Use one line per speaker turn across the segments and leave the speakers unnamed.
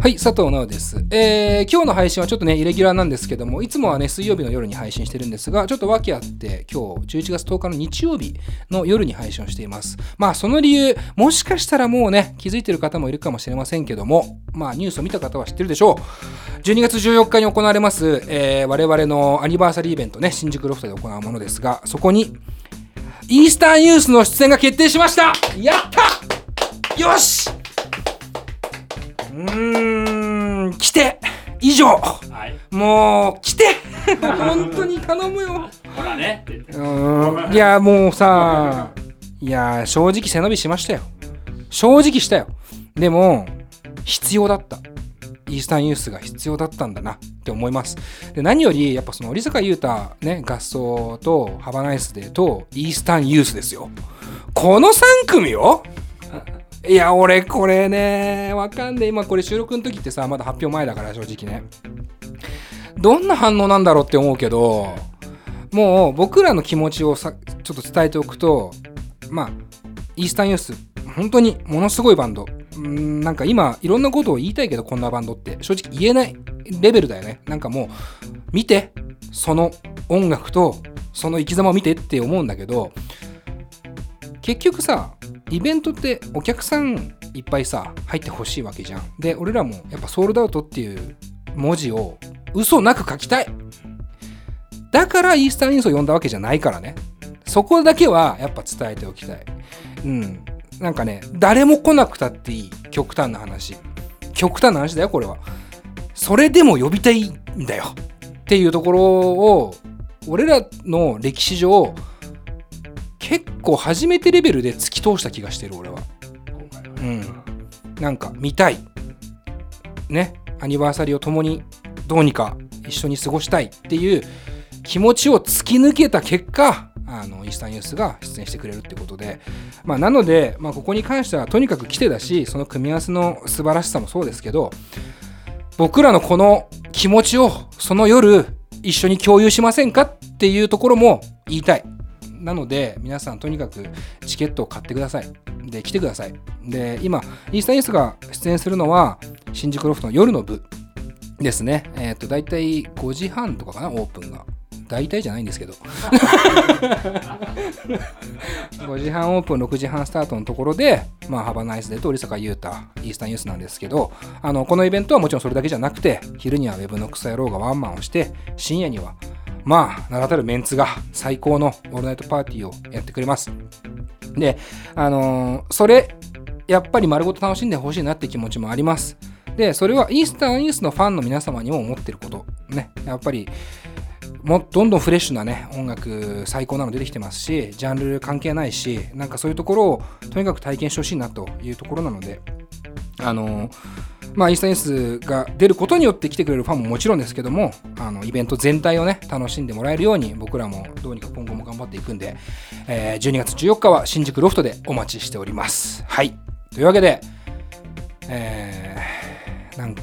はい、佐藤直です。えー今日の配信はちょっとね、イレギュラーなんですけども、いつもはね、水曜日の夜に配信してるんですが、ちょっと訳あって、今日11月10日の日曜日の夜に配信をしています。まあ、その理由、もしかしたらもうね、気づいてる方もいるかもしれませんけども、まあ、ニュースを見た方は知ってるでしょう。12月14日に行われます、えー我々のアニバーサリーイベントね、新宿ロフトで行うものですが、そこに、イースタンユースの出演が決定しましたやったよしうーん、来て以上
はい。
もう、来て 本当に頼むよ
ほらね。
うーんいや、もうさ、いや、正直背伸びしましたよ。正直したよ。でも、必要だった。イースタンユースが必要だったんだなって思います。で何より、やっぱその、織坂優太、ね、合奏と、ハバナイスデーと、イースタンユースですよ。この3組よいや、俺、これね、わかんねえ。今、これ収録の時ってさ、まだ発表前だから、正直ね。どんな反応なんだろうって思うけど、もう僕らの気持ちをさちょっと伝えておくと、まあ、イースタンユース、本当にものすごいバンド。うんなんか今、いろんなことを言いたいけど、こんなバンドって、正直言えないレベルだよね。なんかもう、見て、その音楽と、その生き様を見てって思うんだけど、結局さ、イベントってお客さんいっぱいさ、入ってほしいわけじゃん。で、俺らもやっぱソールドアウトっていう文字を嘘なく書きたい。だからイースタンユースを呼んだわけじゃないからね。そこだけはやっぱ伝えておきたい。うん。なんかね、誰も来なくたっていい。極端な話。極端な話だよ、これは。それでも呼びたいんだよ。っていうところを、俺らの歴史上、結構初めてレベルで突き通した気がしてる、俺は。うん。なんか見たい。ね。アニバーサリーを共にどうにか一緒に過ごしたいっていう気持ちを突き抜けた結果、あのイースタンユースが出演してくれるってことで、まあ、なので、まあ、ここに関してはとにかく来てだしその組み合わせの素晴らしさもそうですけど僕らのこの気持ちをその夜一緒に共有しませんかっていうところも言いたいなので皆さんとにかくチケットを買ってください。で来てください。で今イースタンユースが出演するのは新宿ロフトの夜の部ですね。えっ、と大体5時半とかかなオープンが。大体じゃないんですけど。5時半オープン6時半スタートのところで、まあ、ハバナイスデーと織坂優太イースタンユースなんですけどあのこのイベントはもちろんそれだけじゃなくて昼にはウェブの草野郎がワンマンをして深夜にはまあ名だたるメンツが最高のオールナイトパーティーをやってくれます。であのーそれやっぱり丸ごと楽しんでほしいなって気持ちもあります。でそれはイースタンユースのファンの皆様にも思ってることね。やっぱりもどんどんフレッシュなね音楽最高なの出てきてますしジャンル関係ないしなんかそういうところをとにかく体験してほしいなというところなのであのまあイースタンユースが出ることによって来てくれるファンももちろんですけどもあのイベント全体をね楽しんでもらえるように僕らもどうにか今後も頑張っていくんで、えー12月14日は新宿ロフトでお待ちしております。はい。というわけでえー、なんか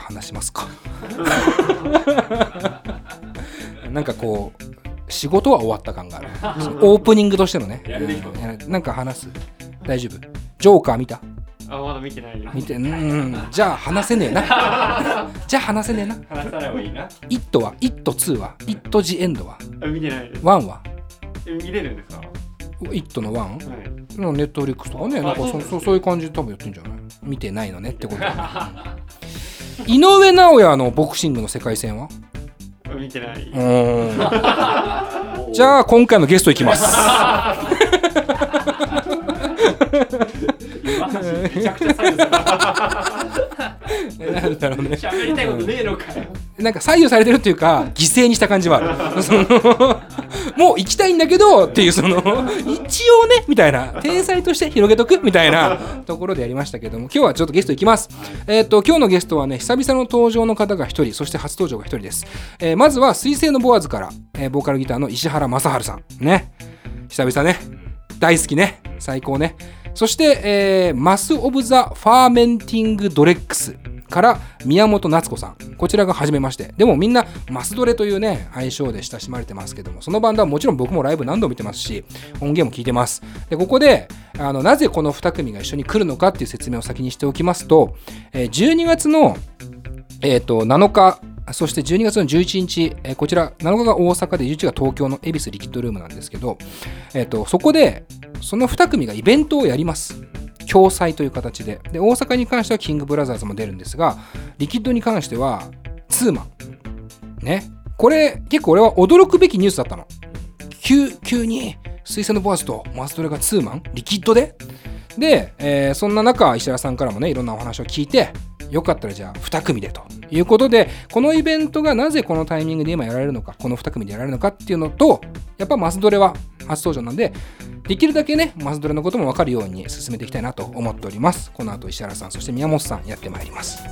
話しますか？なんかこう仕事は終わった感がある。オープニングとしてのね。なんか話す？大丈夫？ジョーカー見た？
あ、まだ見てないよ。
見てうんうんじゃあ話せねえな じゃあ話せねえな
話さない方がいいな。
「イット!」は「イット2」は「イット・ジ・エンド」は
あ見てないです。
「ワン」は？
え見れるんですか「
イット!」の「ワン」
はい。
のネットフリックスとかねなんかそ
そう
そうそういう感じで多分やってんじゃない？見てないのねってこと井上尚弥のボクシングの世界戦は？
見てない。
うーん じゃあ今回のゲストいきます
今話めちゃくちゃ左右され
な。んだろうね
喋りたいことねえのかよ。
なんか左右されてるっていうか犠牲にした感じはある。そのもう行きたいんだけどっていうその一応ねみたいな。体裁として広げとくみたいなところでやりましたけども今日はちょっとゲストいきます。えっ、と今日のゲストはね久々の登場の方が一人そして初登場が一人です、えーまずは水星のボアーズから、えーボーカルギターの石原正治さん。ね。久々ね。大好きね。最高ねそして、えーマス・オブ・ザ・ファーメンティング・ドレックスから宮本夏子さん。こちらが初めまして。でもみんなマスドレというね愛称で親しまれてますけどもそのバンドはもちろん僕もライブ何度も見てますし音源も聞いてます。でここであのなぜこの2組が一緒に来るのかっていう説明を先にしておきますと、えー12月の、えー、と7日そして12月の11日、えーこちら7日が大阪で11が東京の恵比寿リキッドルームなんですけど、えー、とそこでその2組がイベントをやります。共催という形で。で大阪に関してはキングブラザーズも出るんですがリキッドに関してはツーマン。ね。これ結構俺は驚くべきニュースだったの。急急に水星のボアズとマストレがツーマン？リキッドで？で、えーそんな中石原さんからもねいろんなお話を聞いてよかったらじゃあ2組でと。いうことでこのイベントがなぜこのタイミングで今やられるのかこの2組でやられるのかっていうのとやっぱマスドレは初登場なんでできるだけねマスドレのことも分かるように進めていきたいなと思っております。この後石原さんそして宮本さんやってまいります。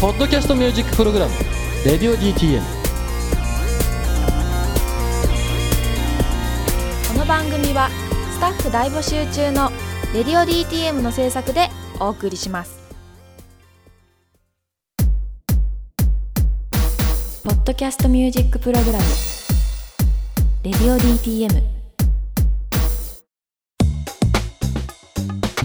ポッドキャストミュージックプログラム「レディオ DTM」
の番組はスタッフ大募集中の「レディオ DTM」の制作でお送りします。ポッドキャストミュージックプログラム「レディオ DTM」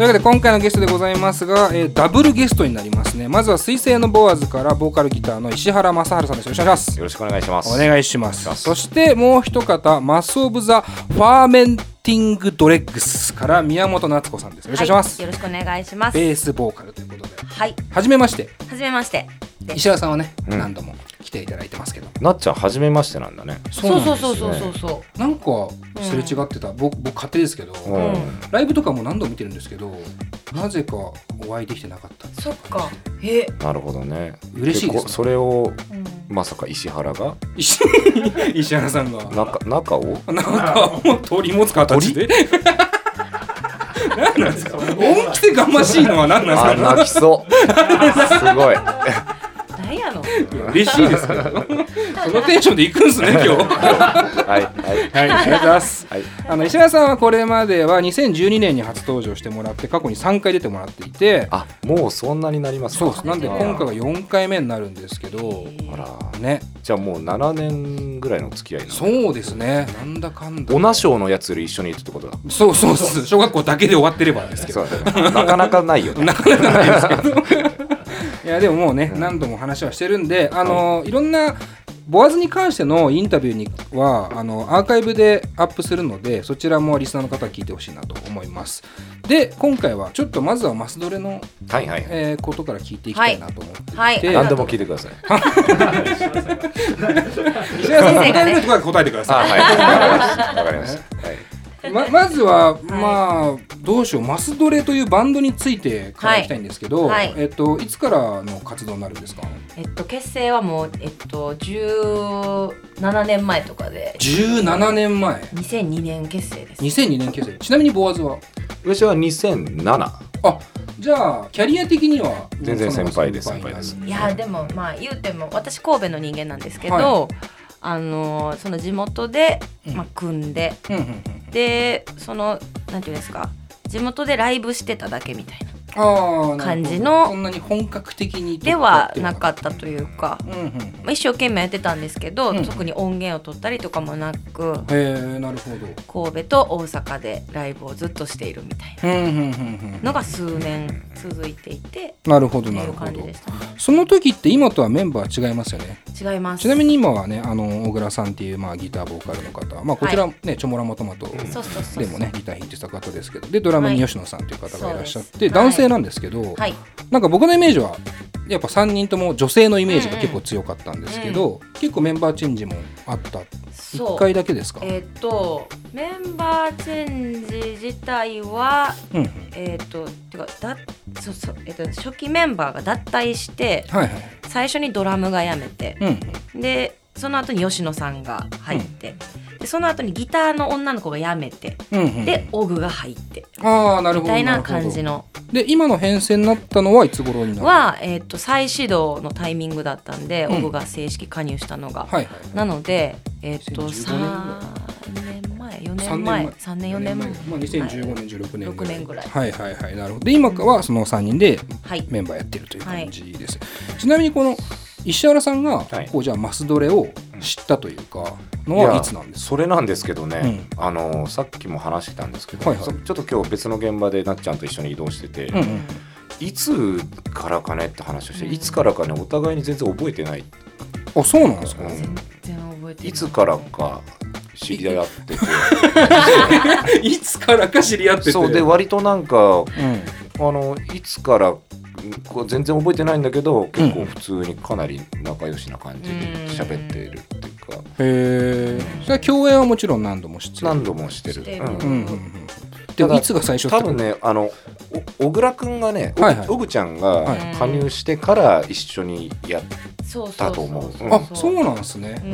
というわけで今回のゲストでございますが、えーダブルゲストになりますね。まずは水星のボアーズからボーカルギターの石原正治さんです。よろしくお願いします。
よろしくお願いします。
お願いします。そしてもう一方マス・オブ・ザ・ファーメンティング・ドレッグスから宮本夏子さんです。よろしくお願いします、
よろしくお願いします。
ベースボーカルということで。
はい、
はじめまして。
はじめまして。
石原さんはね、
うん。
何度も来ていただいてますけど
なっちゃん初めましてなんだね。
そうそうそうそうそうそ
なんかすれ違ってた、僕僕勝手ですけど。ライブとかも何度も見てるんですけどなぜかお会いできてなかった
う。そっか。え、
なるほどね。
嬉しいです
それを
うん、
まさか石原が？
石 石原さんが
中中を？
なんか鳥持つ形で何なんですか？恩着せがましいのは何なん
あ
ですか？
泣きそう。すごい。
嬉しいですけど そのテンションで行くんですね今日は
はいはい
いありがとうございます
はい。
あの石原さんはこれまでは2012年に初登場してもらって過去に3回出てもらっていて
あもうそんなになりますか？
そうですなんで
あ
今回が4回目になるんですけど
あら。
ね
じゃあもう7年ぐらいの付き合い。
そうですねなんだかんだ
オナショーのやつより一緒にいるってことだ。
そうそうそう小学校だけで終わってればですけど。
なかなかないよね。
なかなかないですけどいやでももうね、何度も話はしてるんであの、い、ろんなボアズに関してのインタビューにはあのアーカイブでアップするのでそちらもリスナーの方は聞いてほしいなと思いますで今回はちょっとまずはマスドレの、
はいはい。
えーことから聞いていきたいなと思っていて、
はい
何でも聞いてください。
石原さんの答えるところは答えてくだ
あ
さ
はい。わかりました。わかりました。はい。
い、ままずは、まあどうしよう。マスドレというバンドについてからいきたいんですけど、
はい。
えっといつからの活動になるんですか？
えっと結成はもうえっと17年前とかで。
17年前。
2002年結成です。
2002年結成。ちなみにボアズは？
私は2007。
あじゃあキャリア的には
全然先輩です。
先輩
いやでもまあ言うても私神戸の人間なんですけど、
は
あのその地元で
うん。
まあ組んで、
うんうんうん
でそのなんていうんですか地元でライブしてただけみたいな。感じの
そんなに本格的に
ではなかったというか、
うん
まあ、一生懸命やってたんですけど、
うん。
特に音源を取ったりとかもなく
へえなるほど。
神戸と大阪でライブをずっとしているみたいな。のが数年続いていて
なるほどないるほど。その時って今とはメンバー違いますよね？
違います。
ちなみに今はねあの小倉さんっていう、まあ、ギターボーカルの方、まあ、こちらね、チョモラモトマトでもねギター弾いてた方ですけど。でドラムに吉野さんという方がいらっしゃって、
そうです。
男性なんですけど、
はい。
なんか僕のイメージはやっぱ3人とも女性のイメージが結構強かったんですけど、結構メンバーチェンジもあった。1
そう。
回だけですか、
えっ、とメンバーチェンジ自体は
うんうん。
えっ、とてかだそうそう、えっと初期メンバーが脱退して
はいはい。
最初にドラムが辞めて
うんうん。
でその後に吉野さんが入って、でその後にギターの女の子が辞めて
うんうん
でオグが入って
ああなるほど
みたいな感じの。
で今の編成になったのはいつ頃になる
は、えっと再始動のタイミングだったんで、
うん。
オグが正式加入したのが。
はいはい
なので、えっと
2015年
3年前4
3
年前。3年4年前。
まあ、2015年16年
6年ぐらい。
はいはいはい。なるほど。で今はその3人で
はい。
メンバーやってるという感じです、ちなみにこの石原さんが
はい。
こうじゃあマスドレを知ったというかのはいいつなんですか？
それなんですけどね、あのさっきも話してたんですけど、
はいはい。
そちょっと今日別の現場でなっちゃんと一緒に移動してて、
うんうん。
いつからかねって話をして、いつからかねお互いに全然覚えてない、
あそうなんですか？
うん。
全然覚えてない。
いつからか知り合ってて。
いつからか知り合ってて。
そうで割となんか
うん。
あのいつから全然覚えてないんだけど結構普通にかなり仲良しな感じで喋っているっていうか、
へえそれは共演はもちろん何度も出演
何度もしてる。
してる。
うん。
うんうんうん。でもいつが最初って
多分ねあのお小倉君がね、
はいはい。
おぐちゃんが
はい。
加入してから一緒にやっだと思ううん
あそうなんですね。
う
うん。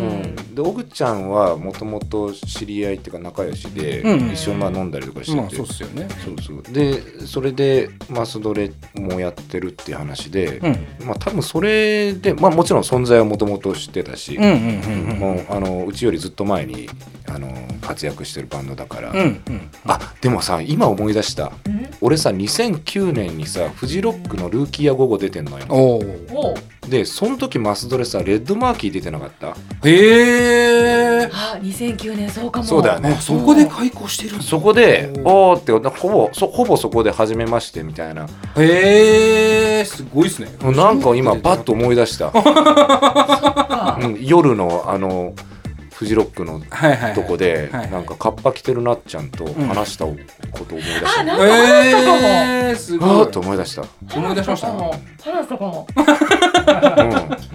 ん、でおぐちゃんはもともと知り合いっていうか仲良しで、
うん。
一緒にまあ飲んだりとかしてて、
まあそうっすよね。
そうそう。でそれでマスドレもやってるっていう話で、
うん。
まあ多分それでまあもちろん存在はもともと知ってたし、
うんうんうんうん。
もうあのうちよりずっと前にあの活躍してるバンドだから、
うんうん
あでもさ今思い出した。
うん？
俺さ2009年にさフジロックのルーキーや午後出てんのよ。でその時マスドレさレッドマーキー出てなかった？
へえ
あ2009年そうかも。
そうだよね。
あそこで開校してる
そこで「
お
おー」ってほぼそほぼそこで初めましてみたいな。
へえすごいですね。
なんか今バッと思い出した、
そっか。
うん、夜のあのフジロックのとこでなんかカッパ着てるなっちゃんと話したことを思い出した、
あなんか話したかも。
えー、す
あ
ごい。
ーっと思い出した、
思い出しました？
話したかも。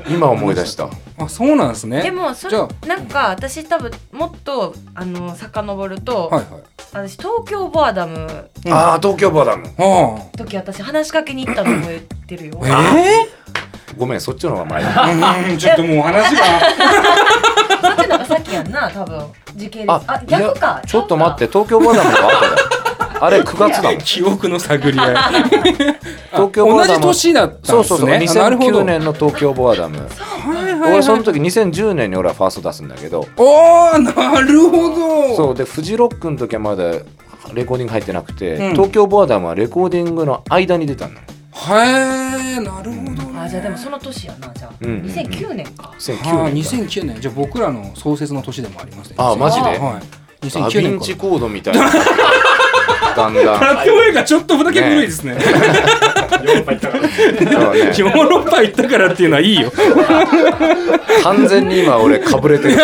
うん、今思い出した。
あそうなんですね。
でもそれなんか私多分もっとあの遡ると、
はいはい。
私東京ボアダム。
うん。
ああ東京バーダム。
あ
時私話しかけに行ったの覚えてるよ。
あえ
ごめんそっちの方が前
ちょっともう話が
そっちのがさっきやんな多分。時系列。
あ
あ逆か。
ちょっと待って東京バーダムの後だよあれ 9月だもん。
記憶の探り合い。
東京ボアダム
同じ年だったんですね。
そうそうそう
あなるほど。
2009年の東京ボアダム。
はいはいはい。
俺その時2010年に俺はファースト出すんだけど。
おーなるほど。
そうでフジロックの時はまだレコーディング入ってなくて、
うん。
東京ボアダムはレコーディングの間に出たの
へえなるほどね。
あじゃあでもその年やなじゃあ、
うんうんうん。
2009年か。
2009
はあ
年か
2009年じゃあ僕らの創設の年でもありますね。
あマジで？
はい。
ダ
2009
ヴィ
年から。
ンチコードみたいな。だんだん。
ラップ声がちょっとだけ古いですね。
ね
ヨーロッパ行ったからっていうのはいいよ
完全に今俺かぶれてる。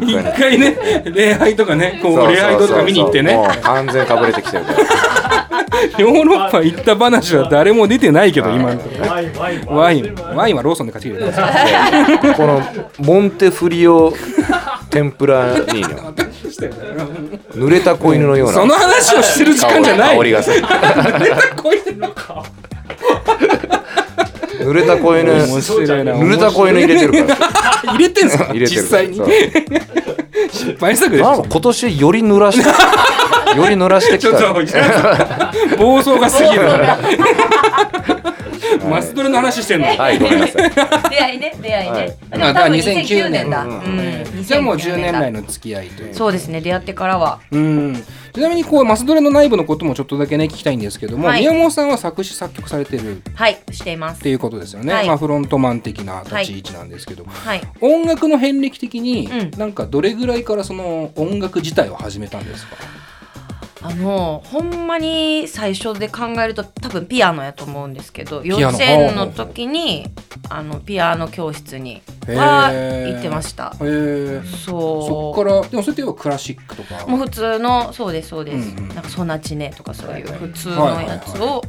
一回ね礼拝とかねこう礼拝堂とか見に行ってね。
もう完全かぶれてきてるから
ヨーロッパ行った話は誰も出てないけど今のところ
ワインワイン
はローソンで買ってきてくれたんです。よ
このモンテフリオ天ぷらにね 濡れた子犬のような。
その話をしてる時間じゃない。
香りがする。
こいつ
濡れた子犬。濡れた子犬入れてるから。
入れてんすか？
入れてる
実際に。失敗作でしょ
今年より濡らしてより濡らしてき
ちょったと暴走が過ぎるマスドレの話してんの
はいごめんなさい
出会いね出会いね、
だから2009
年だ、
じゃあもう10年来の付き合いという
そうですね出会ってからは
うんちなみにこうマスドレの内部のこともちょっとだけね聞きたいんですけども、
はい
宮本さんは作詞作曲されてる
はいしていますっ
ていうことですよね、
はい
まあ、フロントマン的な立ち位置なんですけど、
はい
音楽の遍歴的に、なんかどれぐらいからその音楽自体を始めたんですか
あのほんまに最初で考えると多分ピアノやと思うんですけど幼稚園の時にあのピアノ教室には行ってました。
へえ。
そう。
そっからでもそれってクラシックとか？
もう普通のそうですそうです、
うんうん。
なんかソナチネとかそういう普通のやつを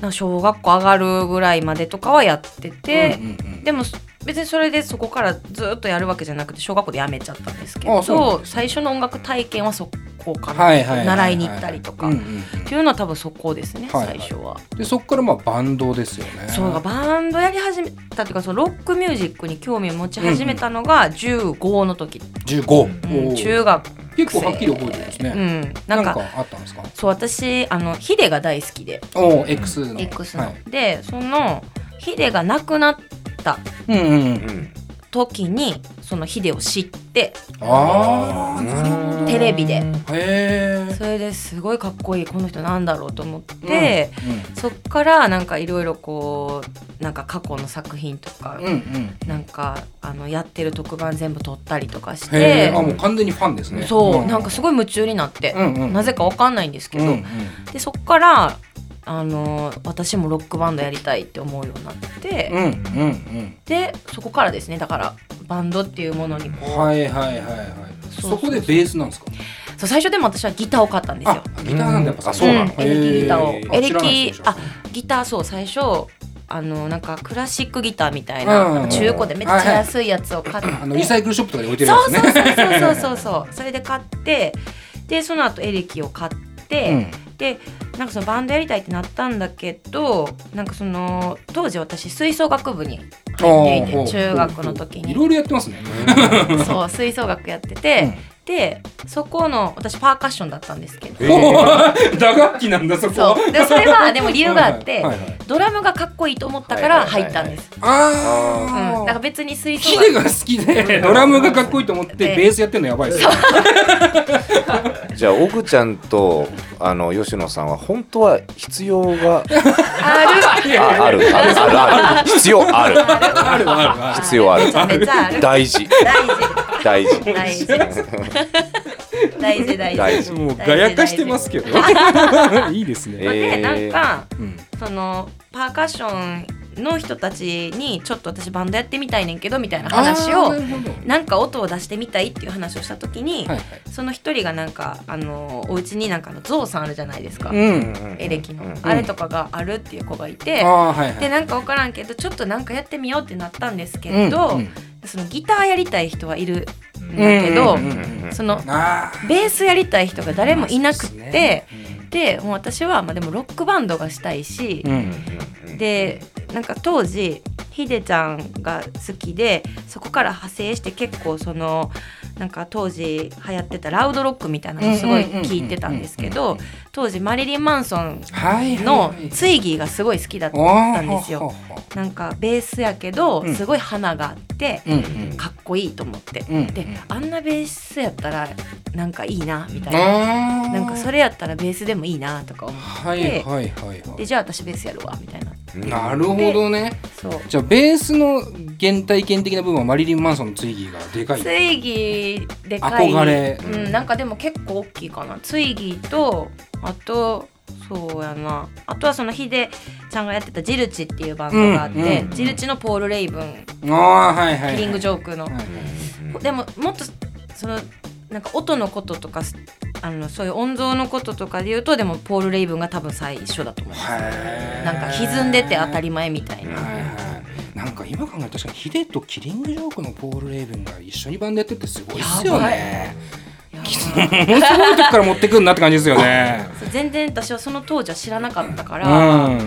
な小学校上がるぐらいまでとかはやってて、
うんうんうん。
でも別にそれでそこからずっとやるわけじゃなくて小学校でやめちゃったんですけど最初の音楽体験はそこから
はいはいはいはい。
習いに行ったりとか。っ
うんうんうん。
ていうのは多分そこですね、
はいはい。
最初は。
でそこからまあバンドですよね。
そうバンドやり始めたっていうかそのロックミュージックに興味を持ち始めたのが15の時、
15、
うん中学
結構はっきり覚えてるんですね、
うん。
なか
なんんか
あったんですか？
そう私あのヒデが大好きで。
おお X の。
X の、
はい、
でそのヒデが亡くなった。
うんうん。
うん
時にそのヒデを知って
ああなるほど。
テレビで。それですごいかっこいいこの人なんだろうと思って、そっからなんかいろいろこうなんか過去の作品とか、
うんうん。
なんかあのやってる特番全部撮ったりとかし
へ
て
えあもう完全にファンですね。
そう、なんかすごい夢中になって、
うんうん。
なぜかわかんないんですけど、
うんうん。
でそっからあの私もロックバンドやりたいって思うようになって、
うんうん
でそこからですねだからバンドっていうものにこう、
うんはいはいはいはい。
そう
そこでベースなんですか？
そう最初でも私はギターを買ったんですよ。
あ。ギターなんだやっぱ
あそう。なの
エレキギターを。エレキあギターそう最初あのなんかクラシックギターみたいな,、中古でめっちゃ安いやつを買って、
あのリサイクルショップとかで置いてるや
そう
つね。
そうそうそうそうそう。それで買ってでその後エレキを買って、でなんかそのバンドやりたいってなったんだけどなんかその当時私吹奏楽部に入っていて中学の時に。
いろいろやってますね。
そう吹奏楽やってて、でそこの私パーカッションだったんですけど、
えー
打楽器なんだそこ。
そう。でそれはでも理由があって、
はいはい。
ドラムがかっこいいと思ったから入ったんです。
ああ
うん、だから別に吹奏
ヒデ
楽
が好きで ドラムがかっこいいと思って
で
ベースやってんのやばいですよ
じゃあ奥ちゃんとあの吉野さんは本当は必要が
あ
ああるある。あるある。必要ある。
あるあるある。
必要ある。大事。
大事
大事。
大事。大事。大事。
大事。
もうガヤ化してますけど。いいですね。
まあでなん
えー。
か
うん。
そのパーカッションの人たちにちょっと私バンドやってみたいねんけどみたいな話を
な
んか音を出してみたいっていう話をした時に、
はいはい。
その一人がなんかあのお家になんかあのゾウさんあるじゃないですか、
うん
エレキの、
うん
あれとかがあるっていう子がいて、
ああはいはい。
でなんか分からんけどちょっとなんかやってみようってなったんですけ
うん
ど、
うん
そのギターやりたい人はいるんだけど、その
あ
ベースやりたい人が誰もいなくって、
で
もう私はまあでもロックバンドがしたいしでなんか当時ヒデちゃんが好きでそこから派生して結構そのなんか当時流行ってたラウドロックみたいなのすごい聞いてたんですけど当時マリリン・マンソン
はい
のツイギーがすごい好きだったんですよ。なんかベースやけど
うん
すごい花があってかっこいいと思って、
うん
であんなベースやったらなんかいいなみたいな、なんかそれやったらベースでもいいなとか思って、
はいはいはいは
でじゃあ私ベースやるわみたいな。
いなるほどね。
そう。
じゃあベースの原体験的な部分はマリリン・マンソンのツイギーがでかい
ツイギーでかい。
憧れ。
うん、なんかでも結構大きいかな。ツイギーとあとそうやな。あとはそのヒデちゃんがやってたジルチっていうバンドがあって、
うんうん
ジルチのポール・レイブン。
ああはいはいはい。
キリング・ジョークの、
はい
でももっとそのなんか音のこととかあのそういう音像のこととかで言うとでもポール・レイブンが多分最初だと思いますなんか歪んでて当たり前みたいな、
なんか今考えたら確かにヒデとキリングジョークのポール・レイブンが一緒にバンドやってってすごいっすよね。
やばい
ものすごい時から持ってくんなって感じですよね。
そ う全然私はその当時は知らなかったか
う
ら、
ん。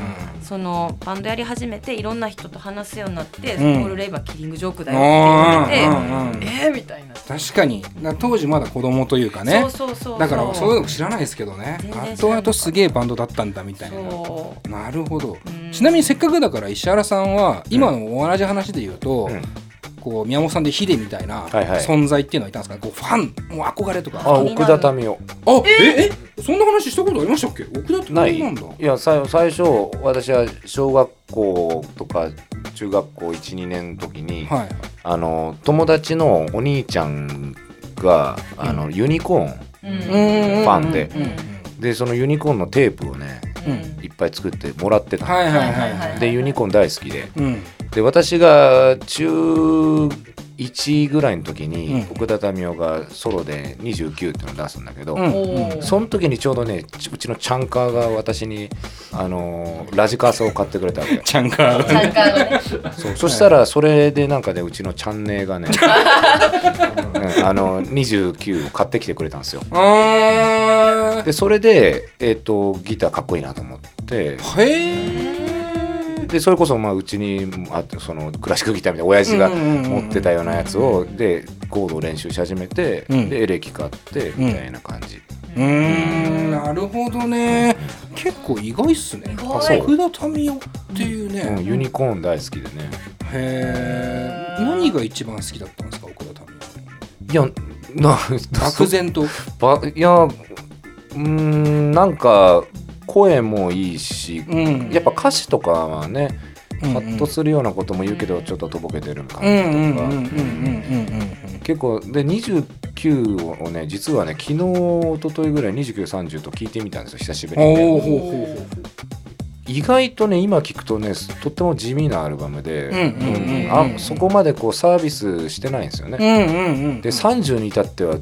そのバンドやり始めていろんな人と話すようになって、
うん。
ポール・レイブンはキリング・ジョークだよって言われて、えー、みたいな、
確かに。な当時まだ子供というかね。
そうそうそうそう。
だからそういうの知らないですけどね。
全然知らなかった。
後々すげえバンドだったんだみたいな。
そ
なるほど。
うん。
ちなみにせっかくだから石原さんは今の同じ話で言うと、
うん
こう宮本さんでヒデみたいな存在っていうのはいたんですか、こうファンもう憧れとか。
あ奥田民生
あええ？そんな話したことありましたっけ？奥田って
ない
なん？だ
い。やさ最初私は小学校とか中学校12年の時に、
はい。
あの友達のお兄ちゃんがあの、ユニコーン。
う、うん。
フ
ファンで。
うんうん
でそのユニコーンのテープをねいっぱい作ってもらってたの、
はいはいはい
はいはい
は
はいい。
でユニコーン大好きで。
うん
で私が中1ぐらいの時に、
うん。
奥田民生がソロで29っていうのを出すんだけど、
うん。
その時にちょうどねちうちのチャンカーが私に、あのーラジカセを買ってくれたわけ。
チャンカーがね。
そうそしたらそれでなんかねうちのチャンネルがね、うん。あの29を買ってきてくれたんですよ。
あ
でそれで、えっとギターかっこいいなと思って。
ーへえ
でそれこそまあうちにあってそのクラシックギターみたいな親父が持ってたようなやつをでコードを練習し始めて、
うん。
でエレキ買ってみたいな感じ、
うーんなるほどね。結構意外っすね。福田民生っていうね、
うんユニコーン大好きでね。
へえ何が一番好きだったんですか奥田民
いやな
生漠然と。
ばいやうーんなんか声もいいし、
うん。
やっぱ歌詞とかはね
うん
ハッとするようなことも言うけどちょっととぼけてる感じとか。結構で29をね実はね昨日一昨日ぐらい2930と聞いてみたんですよ久しぶりに、ね、意外とね今聞くとねとっても地味なアルバムで、そこまでこうサービスしてないんですよね、で30に至ってはい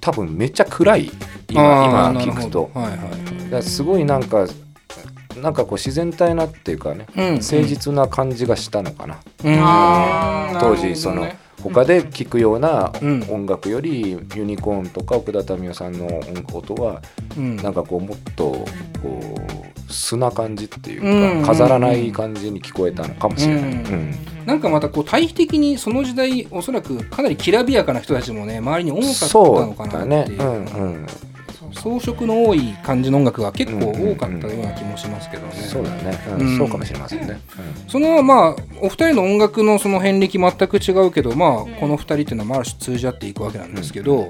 多分めっちゃ暗い今今聞くと。
はいはい
だからすごいなんかなんかこう自然体なっていうかね、
うん
誠実な感じがしたのかな、
うん。
当時その他で聴くような
うん。
音楽よりユニコーンとか奥田民生さんの音は
うん。
なんかこうもっとこう素な感じっていうか、
うん
飾らない感じに聞こえたのかもしれない。
うん。
うん。
なんかまたこう対比的にその時代おそらくかなりきらびやかな人たちもね周りに多かったのかなっていう。
うんうん。
装飾の多い感じの音楽が結構多かったような気もしますけどね。
そうだね、うん。
うん。
そうかもしれませんね。
そのまあお二人の音楽のその遍歴全く違うけどまあこの二人っていうのはまあある種通じ合っていくわけなんですけど、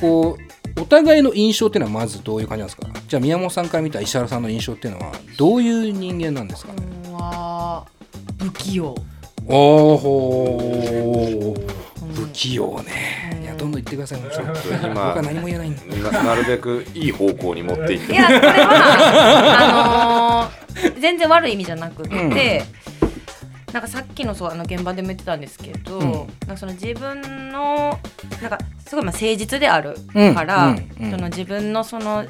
こうお互いの印象っていうのはまずどういう感じなんですか？じゃあ宮本さんから見た石原さんの印象っていうのはどういう人間なんですか、
うんは不器用
おおほ不器用ね。いやどんどん言ってください。ちょっと僕
今
は何も言えないんで。
ななるべくいい方向に持っていって。
いやこれはあのー全然悪い意味じゃなくって、
うん
なんかさっきのそうあの現場でも言ってたんですけど、
うん。
なんかその自分のなんかすごいまあ誠実である
うん。
から、
うん。うん。
その自分のその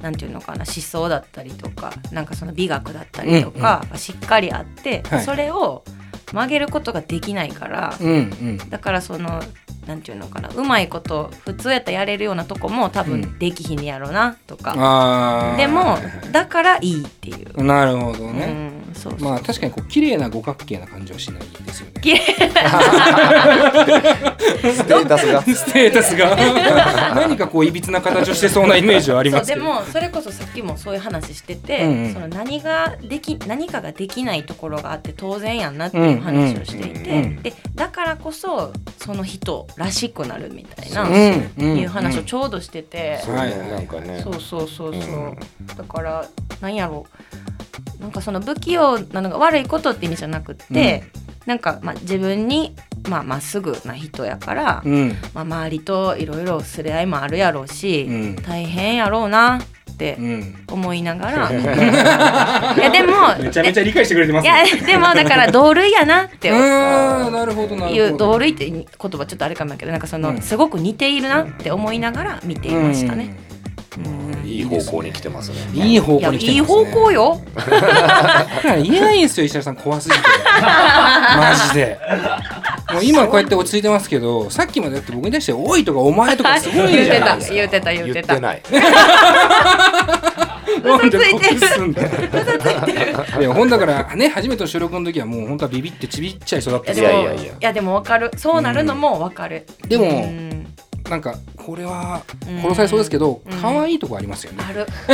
なんていうのかな思想だったりとかなんかその美学だったりとか、しっかりあって、
はい。
それを曲げることができないから、
うん。うん。
だからそのなんていうのかなうまいこと普通やったらやれるようなとこも多
うん。
分できひんやろなとか、
あー。
でもだからいいっていう、
なるほど
う
ね、
ん、そうそう。
まあ確かにこう綺麗な五角形な感じはしないですよね。
綺麗。
ステータスが。
ステータスが。何かこういびつな形をしてそうなイメージはあり
そう
ますけど。
でもそれこそさっきもそういう話してて、
うんうん。
その何ができ何かができないところがあって当然やんなっていう話をしていて、
うんうん
でだからこそその人らしくなるみたいな、
うんう。ん
いう話をちょうどしてて、
そうね
はいはい
なんかね。
そうそうそうそう、
うん。
だからなんやろ。うなんかその不器用なのが悪いことって意味じゃなくって、なんかまあ自分にまあまっすぐな人やから、
うん。
まあ、周りといろいろすれ合いもあるやろうし、
うん。
大変やろうなって
うん。
思いながら、いやでも
めちゃめちゃ理解してくれてます
いやでもだから同類やなって
あーなるほどな
いう
るほど。
同類って言葉ちょっとあれかもやけどなんかその、
うん。
すごく似ているなって思いながら見ていましたね。うん
いい方向に来てますね。
いい方向に来てます、ね、
いい方向よ。
言えないんですよ石原さん怖すぎて マジでもう今こうやって落ち着いてますけどさっきまでだって僕に対して「おい」とか「お前」とかすごい
言ってた
じゃないですか
言ってた言ってた。
言ってない。
嘘ついてる
告知すんだよいやほんだからね初めての収録の時はもう本当はビビってちびっちゃい人だったん
いや
いやいやいや
でもわかるそうなるのもわかる。
でも
うん
なんかこれは
うん。
殺されそうですけど
うん。
可愛いとこありますよね。
ある。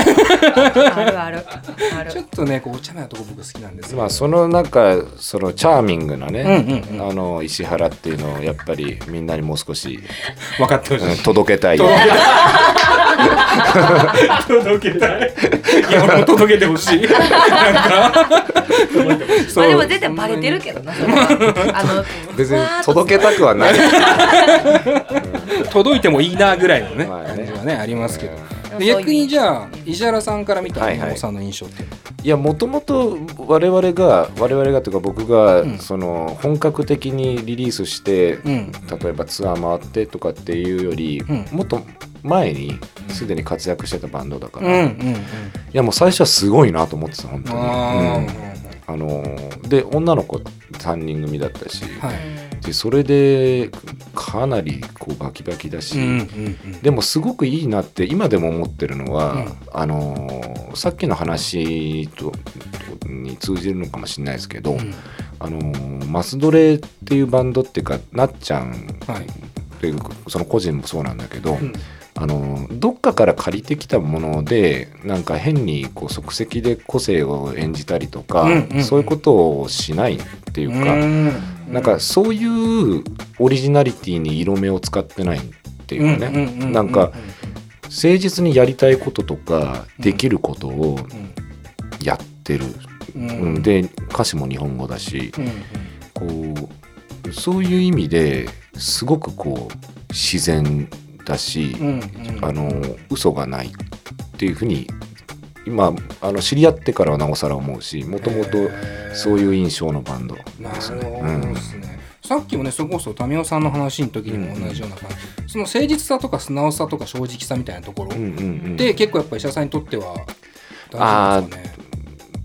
あるあるある。
ちょっとねこうお茶目なとこ僕好きなんですよ。
まあその中そのチャーミングなね、
うんうんうん。
あの石原っていうのをやっぱりみんなにもう少し、
分かってほしい。
うん届けたい。
届けたい。いいや俺も届けてほしい。なんか。
まあでも絶対バレてるけどな。あの
別に届けたくはない。
届いてもいいなぐらいのね感じはねありますけど。逆にじゃあ石原さんから見た
はいはい。
山本さんの印象って？
いやもともと我々が我々がというか僕が、
うん。
その本格的にリリースして、
うん。
例えばツアー回ってとかっていうより、
うん。
もっと前にすでに活躍してたバンドだから、いやもう最初はすごいなと思ってた本当に。
あ
うん。
ー
あのーで女の子3人組だったし、
はい。
でそれでかなりこうバキバキだし、でもすごくいいなって今でも思ってるのは、
うん。
あのーさっきの話とに通じるのかもしれないですけど、
うん。
あのーマスドレっていうバンドっていうかなっちゃん
はい。
っていうその個人もそうなんだけど、
うん
あのどっかから借りてきたものでなんか変にこう即席で個性を演じたりとか、
うんうんうん。
そういうことをしないっっていうか、
うん
なんかそういうオリジナリティに色目を使ってないっていうかね、
ううう
なんか誠実にやりたいこととかできることをやってる、
うん。
うん。で歌詞も日本語だし
うん。
こうそういう意味ですごくこう自然だし、
うんうん。
あの嘘がないっていうふうに今あの知り合ってからはなおさら思うしもともとそういう印象のバンド
な
ですね。
るほど
うん。
ですね。さっきもね、それこそ民生さんの話の時にも同じような感じ、その誠実さとか素直さとか正直さみたいなところ
うんうんうん。
で、結構やっぱり医者さんにとっては大事なんです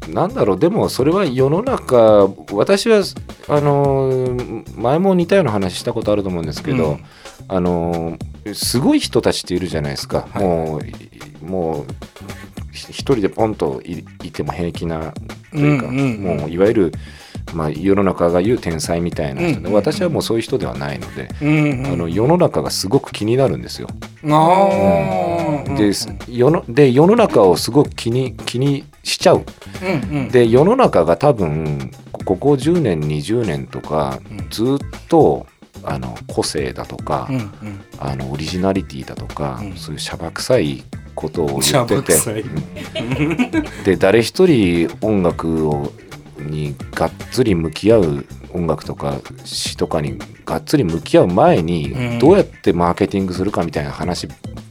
かね。
なんだろう。でもそれは世の中私はあの前も似たような話したことあると思うんですけど、
うん。
あのすごい人たちっているじゃないですか、
はい。
もうもうひ一人でポンといいても平気なというか、
うんうんうん。
もういわゆる、まあ、世の中が言う天才みたいな人で、
うんうん。うん
私はもうそういう人ではないので、
うんうん。
あの世の中がすごく気になるんですよ。
あー。
で世ので世の中をすごく気に気にしちゃう。
うんうん。
で世の中が多分ここ10年20年とか
うん。
ずっとあの個性だとか、
うんうん。
あのオリジナリティだとか、
うん。
そういうしゃばくさいことを言ってて。で誰一人音楽をにがっつり向き合う音楽とか詩とかにがっつり向き合う前に、
うん。
どうやってマーケティングするかみたいな話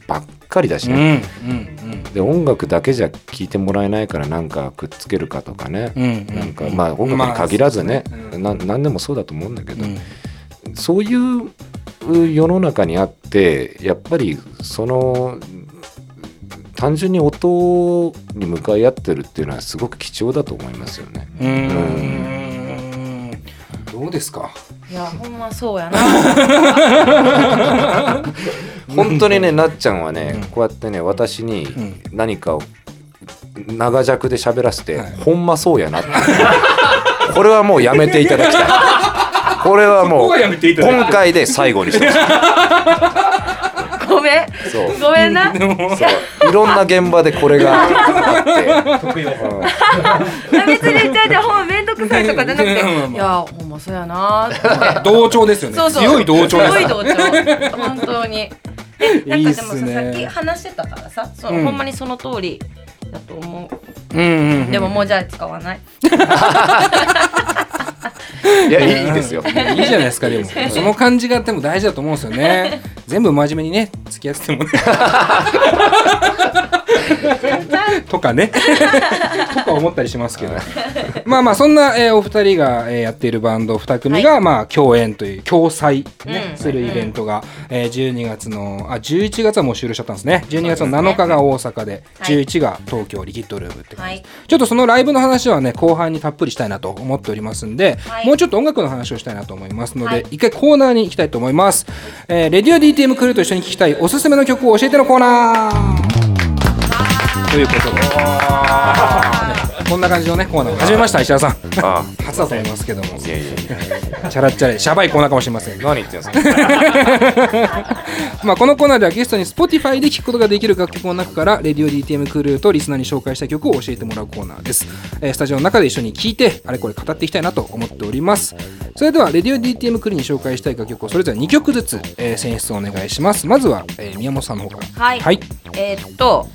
ばっかりだし
うん
ね、
うん。
で音楽だけじゃ聴いてもらえないからなんかくっつけるかとかね、
う
なんかまあ音楽に限らずね、何でもそうだと思うんだけど、
うん
そういう世の中にあってやっぱりその単純に音に向かい合ってるっていうのはすごく貴重だと思いますよね。
うーん。どうですか？
いや ほんまそうやな。
本当にねなっちゃんはね、
うん。
こうやってね私に
ん。
何かを長尺で喋らせて、
はい。
ほんまそうやなって。これはもうやめていただきたい。これはもう今回で最後にしてほしい
ごめん。
そう。
ごめんな。
そう。いろんな現場でこれがあって、
別にじゃあじゃあほんま面倒くさいとかじゃなくて。いやほんまそうやな。
同調ですよね。
そうそう。
強い同調です。
強い同調。本当に。でなん
いいっ
かですも
ね。
ささっき話してたからさ。そう、
うん。
ほんまにその通りだと思
う。んうんう
う、
ん。
でももうじゃあ使わない
いやいいですよ。
いいじゃないですかでも。その感じがでも大事だと思うんですよね。全部真面目にね付き合っててもね とかね。とか思ったりしますけど。まあまあそんな、えーお二人が、えーやっているバンド2組が、まあ共演という共催、ね
うん。
するイベントが、えー12月のあ11月はもう終了しちゃったんですね。12月の7日が大阪で
はい。
11が東京リキッドルームって感じ
はい。
ちょっとそのライブの話はね後半にたっぷりしたいなと思っておりますんで、
はい。
もうちょっと音楽の話をしたいなと思いますので、
はい。
一回コーナーに行きたいと思います、えーレディオ DTM クルーと一緒に聴きたいおすすめの曲を教えてのコーナーということで、こんな感じのねコー。ナーを始めました石田さん。
あ
初だと思いますけども。
いやいやいや
チャラッチャラシャバいコーナーかもしれませんが
何言ってんすか。
まあこのコーナーではゲストに Spotify で聴くことができる楽曲の中からレディオ DTM クルーとリスナーに紹介した曲を教えてもらうコーナーです、えースタジオの中で一緒に聴いてあれこれ語っていきたいなと思っております。それではレディオ DTM クルーに紹介したい楽曲をそれぞれ2曲ずつ、えー選出をお願いします。まずは、えー宮本さんの方から。
はい、
はい。
えーっと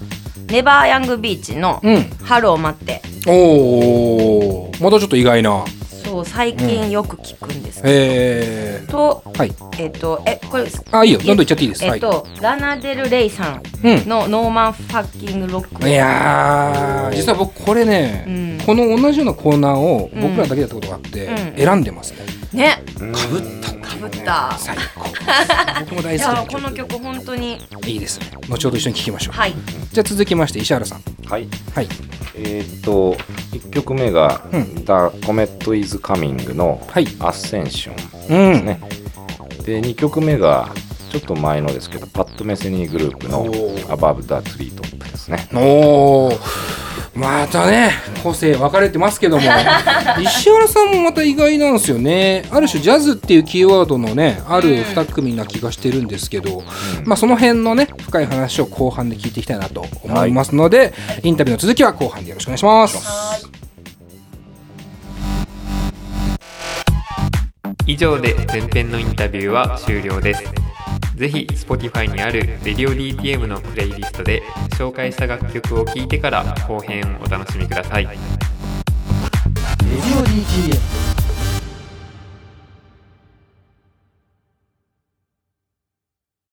ネバーヤングビーチの
うん。
春を待って。
おおまたちょっと意外な。
そう最近よく聞くんですけど、
え
と
ー、はい。
えーっとえこれ
あいいよ。どんどんいっちゃっていいです。
えっと、ラナ・デル・レイさん
うん。
の Norman Fucking Rockwell、
いやー実は僕これね、
うん。
この同じようなコーナーを
うん
僕らだけやったことがあって、
うん。
選んでますね。
ね。
かぶった
かぶった
最高。僕も大
い
好きな
この曲本当に。
いいですね。後ほど一緒に聴きましょう、
はい。
じゃあ続きまして石原さん。
はい。
はい。
えーっと一曲目が、
うん。
The Comet is Coming の
はい。
アッセンション
うん。
ですね。で二曲目がちょっと前のですけどパッドメセニーグループの Above the Tree Top ですね。
おー。またね個性分かれてますけども 石原さんもまた意外なんですよね。ある種ジャズっていうキーワードのねある2組な気がしてるんですけど、まあその辺のね深い話を後半で聞いていきたいなと思いますので、インタビューの続きは後半でよろしくお願いします。
以上で前編のインタビューは終了ですぜひ Spotify にあるレディオ DTM のプレイリストで紹介した楽曲を聴いてから後編をお楽しみください。
レディオ DTM